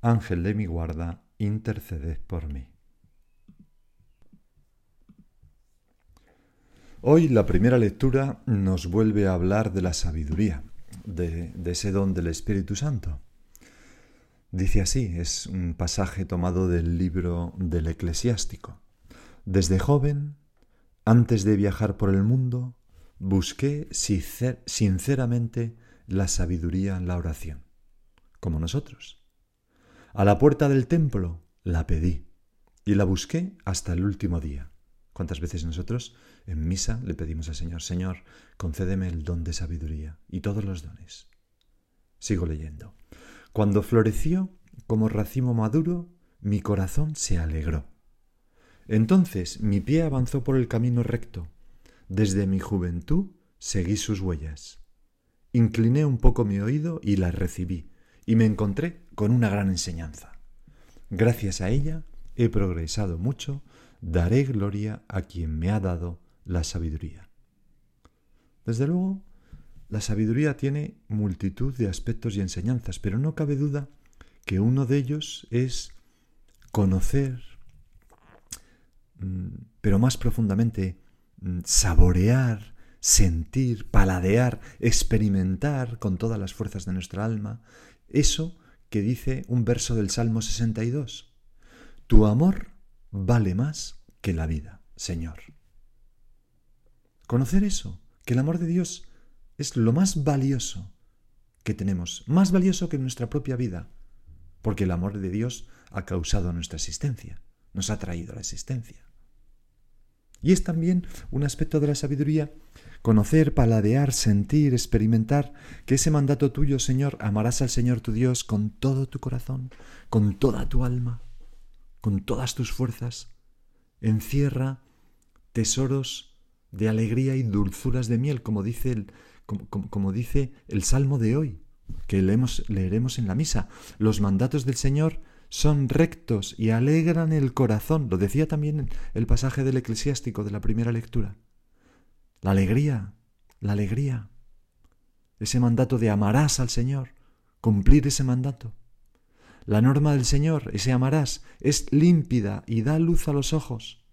Ángel de mi guarda, interceded por mí. Hoy la primera lectura nos vuelve a hablar de la sabiduría, de, de, ese don del Espíritu Santo. Dice así, es un pasaje tomado del libro del eclesiástico. Desde joven, antes de viajar por el mundo, busqué sinceramente la sabiduría en la oración, como nosotros. A la puerta del templo la pedí y la busqué hasta el último día. ¿Cuántas veces nosotros en misa le pedimos al Señor, Señor, concédeme el don de sabiduría y todos los dones? Sigo leyendo. Cuando floreció como racimo maduro, mi corazón se alegró. Entonces mi pie avanzó por el camino recto. Desde mi juventud seguí sus huellas. Incliné un poco mi oído y las recibí y me encontré con una gran enseñanza. Gracias a ella he progresado mucho, daré gloria a quien me ha dado la sabiduría. Desde luego, la sabiduría tiene multitud de aspectos y enseñanzas, pero no cabe duda que uno de ellos es conocer, mm, pero más profundamente, mm, saborear, sentir, paladear, experimentar con todas las fuerzas de nuestra alma eso que dice un verso del Salmo 62. Tu amor vale más que la vida, Señor. Conocer eso, que el amor de Dios es lo más valioso que tenemos, más valioso que nuestra propia vida, porque el amor de Dios ha causado nuestra existencia, nos ha traído la existencia. Y es también un aspecto de la sabiduría conocer, paladear, sentir, experimentar que ese mandato tuyo, Señor, amarás al Señor tu Dios con todo tu corazón, con toda tu alma, con todas tus fuerzas, encierra tesoros de alegría y dulzuras de miel, como dice el, como, dice el Salmo de hoy, que leemos, leeremos en la misa. Los mandatos del Señor son rectos y alegran el corazón. Lo decía también el pasaje del eclesiástico de la primera lectura. La alegría, la alegría. Ese mandato de amarás al Señor, cumplir ese mandato. La norma del Señor, ese amarás, es límpida y da luz a los ojos.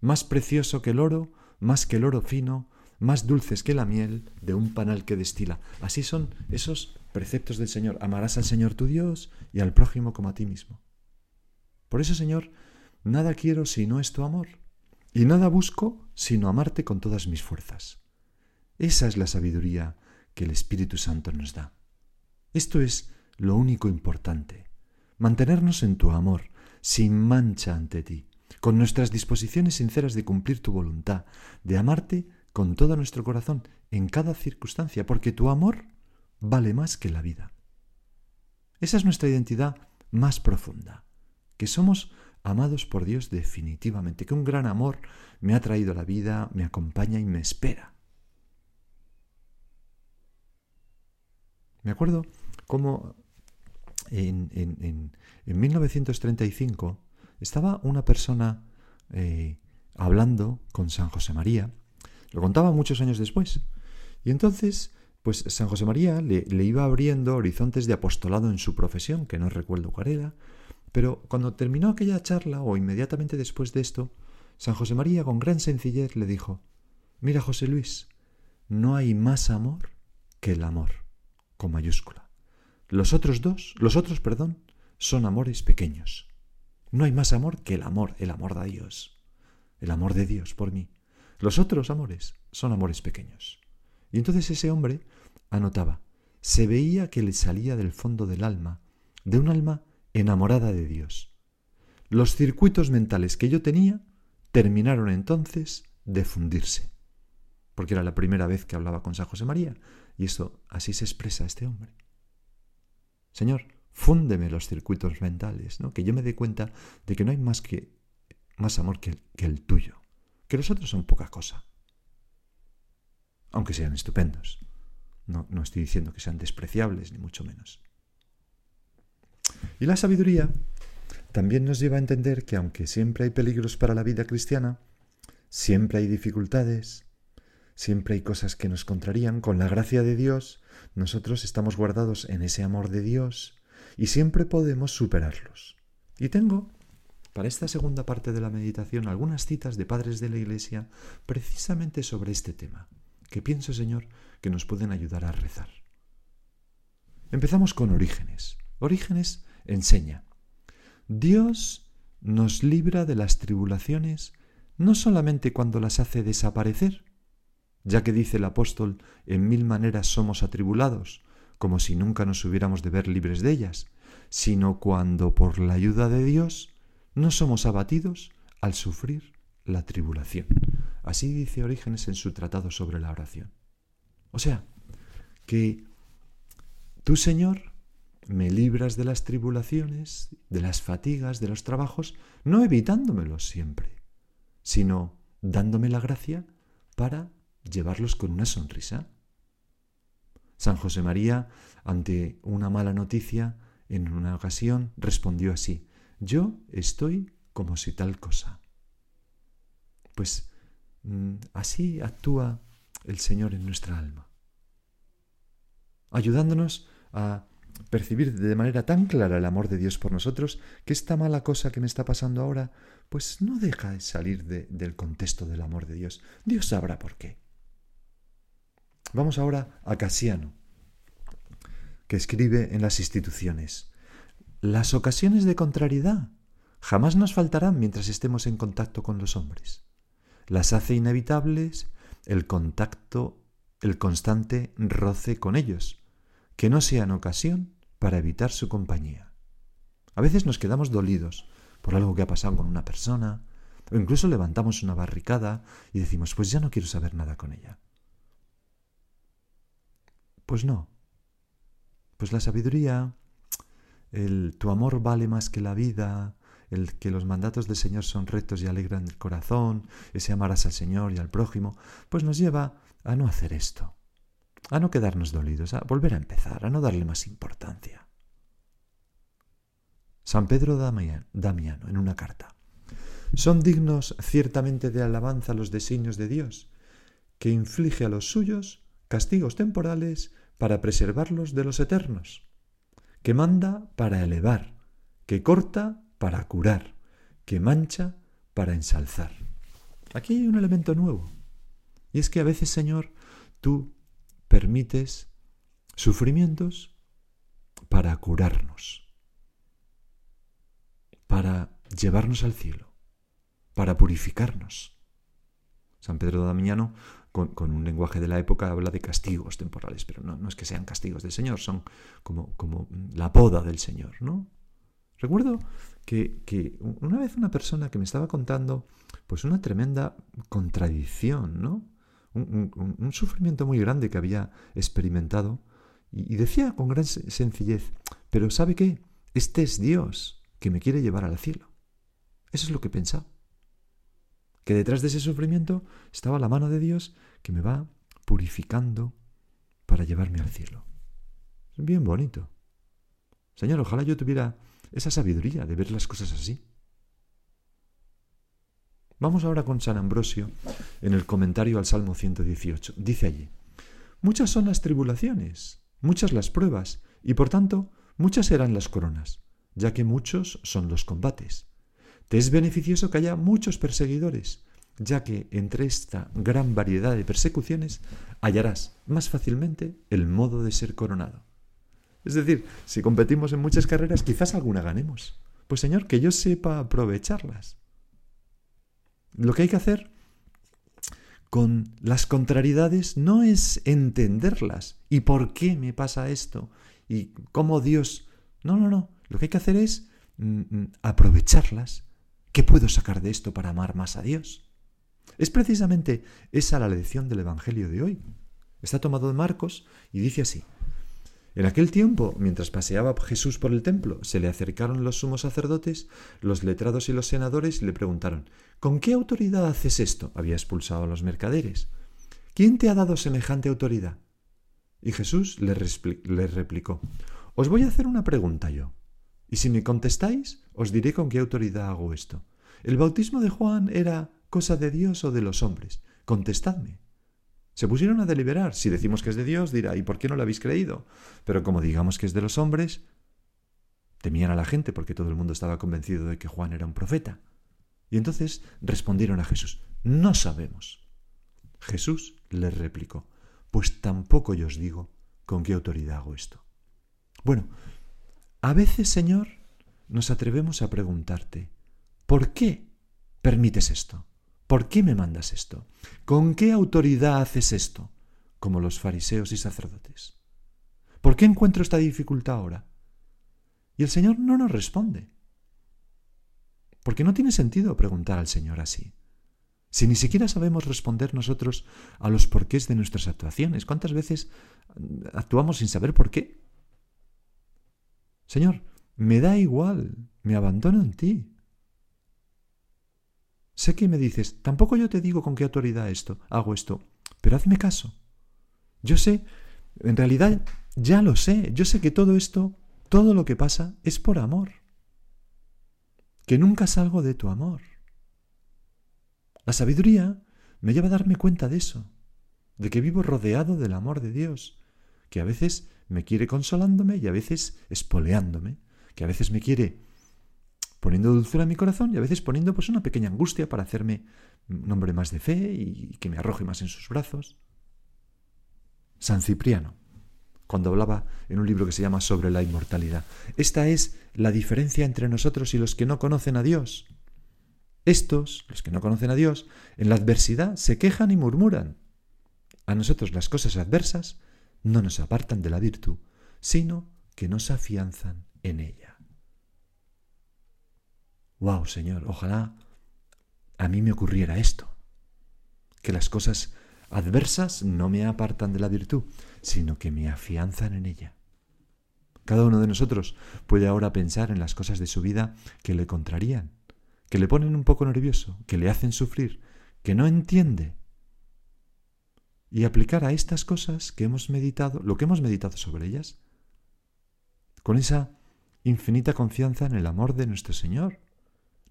Más precioso que el oro, más que el oro fino, más dulces que la miel de un panal que destila. Así son esos preceptos del Señor. Amarás al Señor tu Dios y al prójimo como a ti mismo. Por eso, Señor, nada quiero si no es tu amor. Y nada busco sino amarte con todas mis fuerzas. Esa es la sabiduría que el Espíritu Santo nos da. Esto es lo único importante, mantenernos en tu amor, sin mancha ante ti, con nuestras disposiciones sinceras de cumplir tu voluntad, de amarte con todo nuestro corazón, en cada circunstancia, porque tu amor vale más que la vida. Esa es nuestra identidad más profunda, que somos amados por Dios definitivamente, que un gran amor me ha traído la vida, me acompaña y me espera. Me acuerdo cómo en, en, en, 1935 estaba una persona eh, hablando con San José María, lo contaba muchos años después, y entonces pues San José María le, le, iba abriendo horizontes de apostolado en su profesión, que no recuerdo cuál era, pero cuando terminó aquella charla, o inmediatamente después de esto, San José María con gran sencillez le dijo, Mira José Luis, no hay más amor que el amor, con mayúscula. Los otros dos, los otros, perdón, son amores pequeños. No hay más amor que el amor, el amor de Dios, el amor de Dios por mí. Los otros amores son amores pequeños. Y entonces ese hombre anotaba, se veía que le salía del fondo del alma, de un alma enamorada de Dios. Los circuitos mentales que yo tenía terminaron entonces de fundirse, porque era la primera vez que hablaba con San José María, y eso así se expresa este hombre. Señor, fúndeme los circuitos mentales, ¿no? que yo me dé cuenta de que no hay más que más amor que el, tuyo, que los otros son poca cosa, aunque sean estupendos. No estoy diciendo que sean despreciables, ni mucho menos. Y la sabiduría también nos lleva a entender que aunque siempre hay peligros para la vida cristiana, siempre hay dificultades, siempre hay cosas que nos contrarían, con la gracia de Dios, nosotros estamos guardados en ese amor de Dios y siempre podemos superarlos. Y tengo, para esta segunda parte de la meditación, algunas citas de padres de la Iglesia precisamente sobre este tema, que pienso, Señor, que nos pueden ayudar a rezar. Empezamos con Orígenes. Orígenes enseña, Dios nos libra de las tribulaciones no solamente cuando las hace desaparecer, ya que dice el apóstol, en mil maneras somos atribulados, como si nunca nos hubiéramos de ver libres de ellas, sino cuando por la ayuda de Dios no somos abatidos al sufrir la tribulación. Así dice Orígenes en su tratado sobre la oración. O sea, que tú, Señor, me libras de las tribulaciones, de las fatigas, de los trabajos, no evitándomelos siempre, sino dándome la gracia para llevarlos con una sonrisa. San José María, ante una mala noticia, en una ocasión respondió así, yo estoy como si tal cosa. Pues mm, así actúa el Señor en nuestra alma, ayudándonos a percibir de manera tan clara el amor de Dios por nosotros que esta mala cosa que me está pasando ahora, pues no deja de salir del contexto del amor de Dios. Dios sabrá por qué. Vamos ahora a Casiano, que escribe en las instituciones. Las ocasiones de contrariedad jamás nos faltarán mientras estemos en contacto con los hombres. Las hace inevitables el contacto, el constante roce con ellos, que no sean ocasión para evitar su compañía. A veces nos quedamos dolidos por algo que ha pasado con una persona, o incluso levantamos una barricada y decimos, pues ya no quiero saber nada con ella. Pues no. Pues la sabiduría, el tu amor vale más que la vida, el que los mandatos del Señor son rectos y alegran el corazón, ese amarás al Señor y al prójimo, pues nos lleva a no hacer esto, a no quedarnos dolidos, a volver a empezar, a no darle más importancia. San Pedro Damiano, en una carta. Son dignos ciertamente de alabanza los designios de Dios, que inflige a los suyos castigos temporales para preservarlos de los eternos, que manda para elevar, que corta para curar, que mancha para ensalzar. Aquí hay un elemento nuevo, y es que a veces, Señor, tú permites sufrimientos para curarnos, para llevarnos al cielo, para purificarnos. San Pedro de Damiano con, un lenguaje de la época, habla de castigos temporales, pero no, no es que sean castigos del Señor, son como, como la poda del Señor, ¿no? Recuerdo que, que, una vez una persona que me estaba contando pues una tremenda contradicción, ¿no? Un, sufrimiento muy grande que había experimentado y, y, decía con gran sencillez, pero ¿sabe qué? Este es Dios que me quiere llevar al cielo. Eso es lo que pensaba que detrás de ese sufrimiento estaba la mano de Dios que me va purificando para llevarme al cielo. Es bien bonito. Señor, ojalá yo tuviera esa sabiduría de ver las cosas así. Vamos ahora con San Ambrosio en el comentario al Salmo 118. Dice allí, muchas son las tribulaciones, muchas las pruebas, y por tanto muchas serán las coronas, ya que muchos son los combates. Te es beneficioso que haya muchos perseguidores, ya que entre esta gran variedad de persecuciones hallarás más fácilmente el modo de ser coronado. Es decir, si competimos en muchas carreras, quizás alguna ganemos. Pues Señor, que yo sepa aprovecharlas. Lo que hay que hacer con las contrariedades no es entenderlas y por qué me pasa esto y cómo Dios... No, no, no. Lo que hay que hacer es mm, mm, aprovecharlas. ¿Qué puedo sacar de esto para amar más a Dios? Es precisamente esa la lección del Evangelio de hoy. Está tomado de Marcos y dice así. En aquel tiempo, mientras paseaba Jesús por el templo, se le acercaron los sumos sacerdotes, los letrados y los senadores y le preguntaron, ¿Con qué autoridad haces esto? Había expulsado a los mercaderes. ¿Quién te ha dado semejante autoridad? Y Jesús le, le replicó, Os voy a hacer una pregunta yo. Y si me contestáis, os diré con qué autoridad hago esto. ¿El bautismo de Juan era cosa de Dios o de los hombres? Contestadme. Se pusieron a deliberar. Si decimos que es de Dios, dirá, ¿y por qué no lo habéis creído? Pero como digamos que es de los hombres, temían a la gente porque todo el mundo estaba convencido de que Juan era un profeta. Y entonces respondieron a Jesús, no sabemos. Jesús les replicó, pues tampoco yo os digo con qué autoridad hago esto. Bueno, a veces, Señor, nos atrevemos a preguntarte, ¿por qué permites esto? ¿Por qué me mandas esto? ¿Con qué autoridad haces esto? Como los fariseos y sacerdotes. ¿Por qué encuentro esta dificultad ahora? Y el Señor no nos responde. Porque no tiene sentido preguntar al Señor así. Si ni siquiera sabemos responder nosotros a los porqués de nuestras actuaciones, ¿cuántas veces actuamos sin saber por qué? Señor, me da igual, me abandono en ti. Sé que me dices, tampoco yo te digo con qué autoridad esto, hago esto, pero hazme caso. Yo sé, en realidad ya lo sé, yo sé que todo esto, todo lo que pasa es por amor. Que nunca salgo de tu amor. La sabiduría me lleva a darme cuenta de eso, de que vivo rodeado del amor de Dios, que a veces me quiere consolándome y a veces espoleándome, que a veces me quiere poniendo dulzura en mi corazón y a veces poniendo pues una pequeña angustia para hacerme un hombre más de fe y que me arroje más en sus brazos. San Cipriano, cuando hablaba en un libro que se llama Sobre la inmortalidad. Esta es la diferencia entre nosotros y los que no conocen a Dios. Estos, los que no conocen a Dios, en la adversidad se quejan y murmuran. A nosotros las cosas adversas no nos apartan de la virtud, sino que nos afianzan en ella wow, Señor, ojalá a mí me ocurriera esto, que las cosas adversas no me apartan de la virtud, sino que me afianzan en ella. Cada uno de nosotros puede ahora pensar en las cosas de su vida que le contrarían, que le ponen un poco nervioso, que le hacen sufrir, que no entiende. Y aplicar a estas cosas que hemos meditado, lo que hemos meditado sobre ellas, con esa infinita confianza en el amor de nuestro Señor,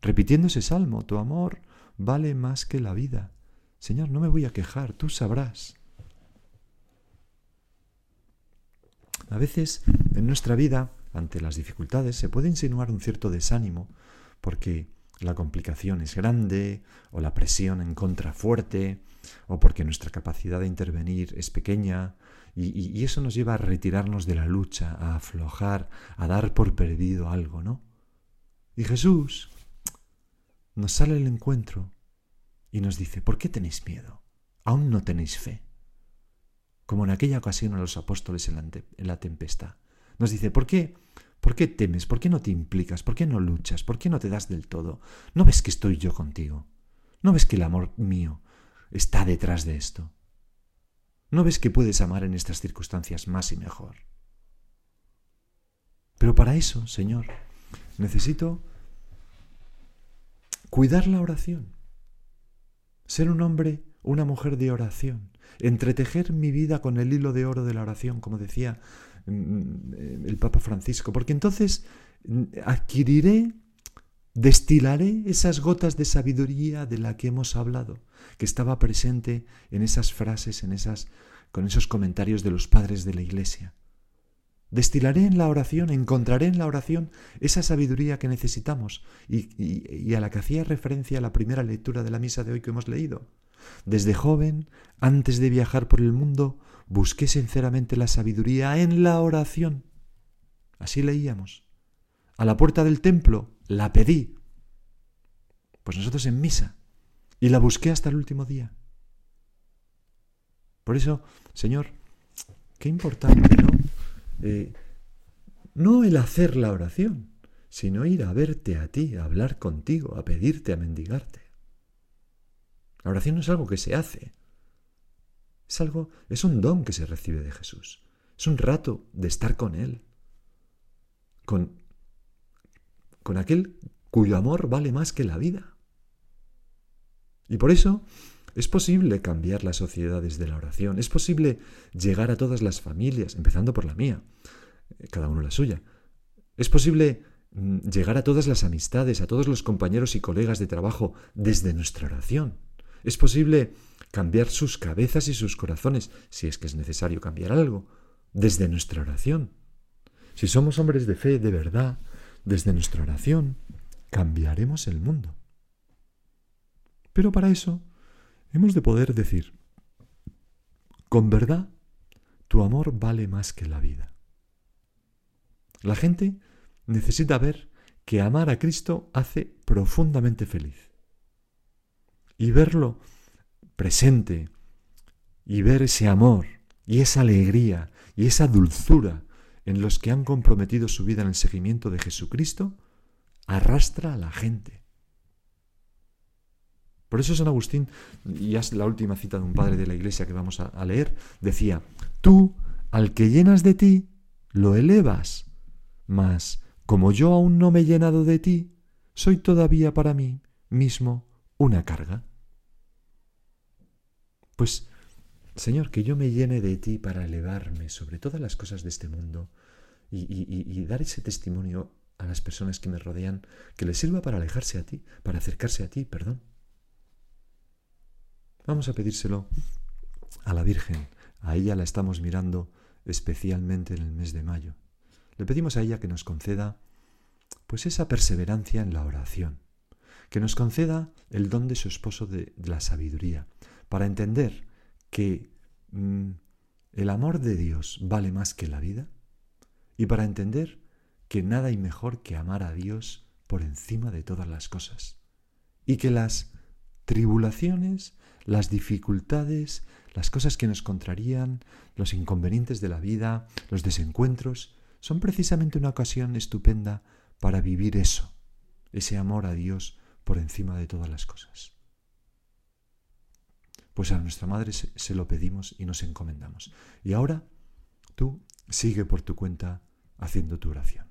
repitiendo ese salmo, tu amor vale más que la vida. Señor, no me voy a quejar, tú sabrás. A veces en nuestra vida, ante las dificultades, se puede insinuar un cierto desánimo, porque la complicación es grande, o la presión en contra fuerte, o porque nuestra capacidad de intervenir es pequeña, y, y, eso nos lleva a retirarnos de la lucha, a aflojar, a dar por perdido algo, ¿no? Y Jesús, nos sale el encuentro y nos dice, ¿por qué tenéis miedo? ¿Aún no tenéis fe? Como en aquella ocasión a los apóstoles en la, tempestad. Nos dice, ¿por qué? ¿Por qué temes? ¿Por qué no te implicas? ¿Por qué no luchas? ¿Por qué no te das del todo? ¿No ves que estoy yo contigo? ¿No ves que el amor mío está detrás de esto? ¿No ves que puedes amar en estas circunstancias más y mejor? Pero para eso, Señor, necesito Cuidar la oración. Ser un hombre, una mujer de oración. Entretejer mi vida con el hilo de oro de la oración, como decía mm, mm, el Papa Francisco. Porque entonces mm, adquiriré, destilaré esas gotas de sabiduría de la que hemos hablado, que estaba presente en esas frases, en esas, con esos comentarios de los padres de la Iglesia. Destilaré en la oración, encontraré en la oración esa sabiduría que necesitamos y, a la que hacía referencia la primera lectura de la misa de hoy que hemos leído. Desde joven, antes de viajar por el mundo, busqué sinceramente la sabiduría en la oración. Así leíamos. A la puerta del templo la pedí. Pues nosotros en misa. Y la busqué hasta el último día. Por eso, Señor, qué importante, ¿no? Eh, no el hacer la oración, sino ir a verte a ti, a hablar contigo, a pedirte, a mendigarte. La oración no es algo que se hace. Es algo, es un don que se recibe de Jesús. Es un rato de estar con Él. Con, con aquel cuyo amor vale más que la vida. Y por eso es posible cambiar las sociedades de la oración, es posible llegar a todas las familias, empezando por la mía, eh, cada uno la suya. Es posible mm, llegar a todas las amistades, a todos los compañeros y colegas de trabajo desde nuestra oración. Es posible cambiar sus cabezas y sus corazones, si es que es necesario cambiar algo, desde nuestra oración. Si somos hombres de fe de verdad, desde nuestra oración, cambiaremos el mundo. Pero para eso hemos de poder decir, con verdad, tu amor vale más que la vida. La gente necesita ver que amar a Cristo hace profundamente feliz. Y verlo presente, y ver ese amor, y esa alegría, y esa dulzura en los que han comprometido su vida en el seguimiento de Jesucristo, arrastra a la gente. Por eso San Agustín, y es la última cita de un padre de la iglesia que vamos a, leer, decía, tú al que llenas de ti, lo elevas, mas como yo aún no me he llenado de ti, soy todavía para mí mismo una carga. Pues, Señor, que yo me llene de ti para elevarme sobre todas las cosas de este mundo y, y dar ese testimonio a las personas que me rodean, que les sirva para alejarse a ti, para acercarse a ti, perdón. Vamos a pedírselo a la Virgen. A ella la estamos mirando especialmente en el mes de mayo. Le pedimos a ella que nos conceda pues esa perseverancia en la oración, que nos conceda el don de su esposo de, la sabiduría, para entender que mm, el amor de Dios vale más que la vida y para entender que nada hay mejor que amar a Dios por encima de todas las cosas y que las tribulaciones las dificultades, las cosas que nos contrarían, los inconvenientes de la vida, los desencuentros, son precisamente una ocasión estupenda para vivir eso, ese amor a Dios por encima de todas las cosas. Pues a nuestra Madre se, lo pedimos y nos encomendamos. Y ahora tú sigue por tu cuenta haciendo tu oración.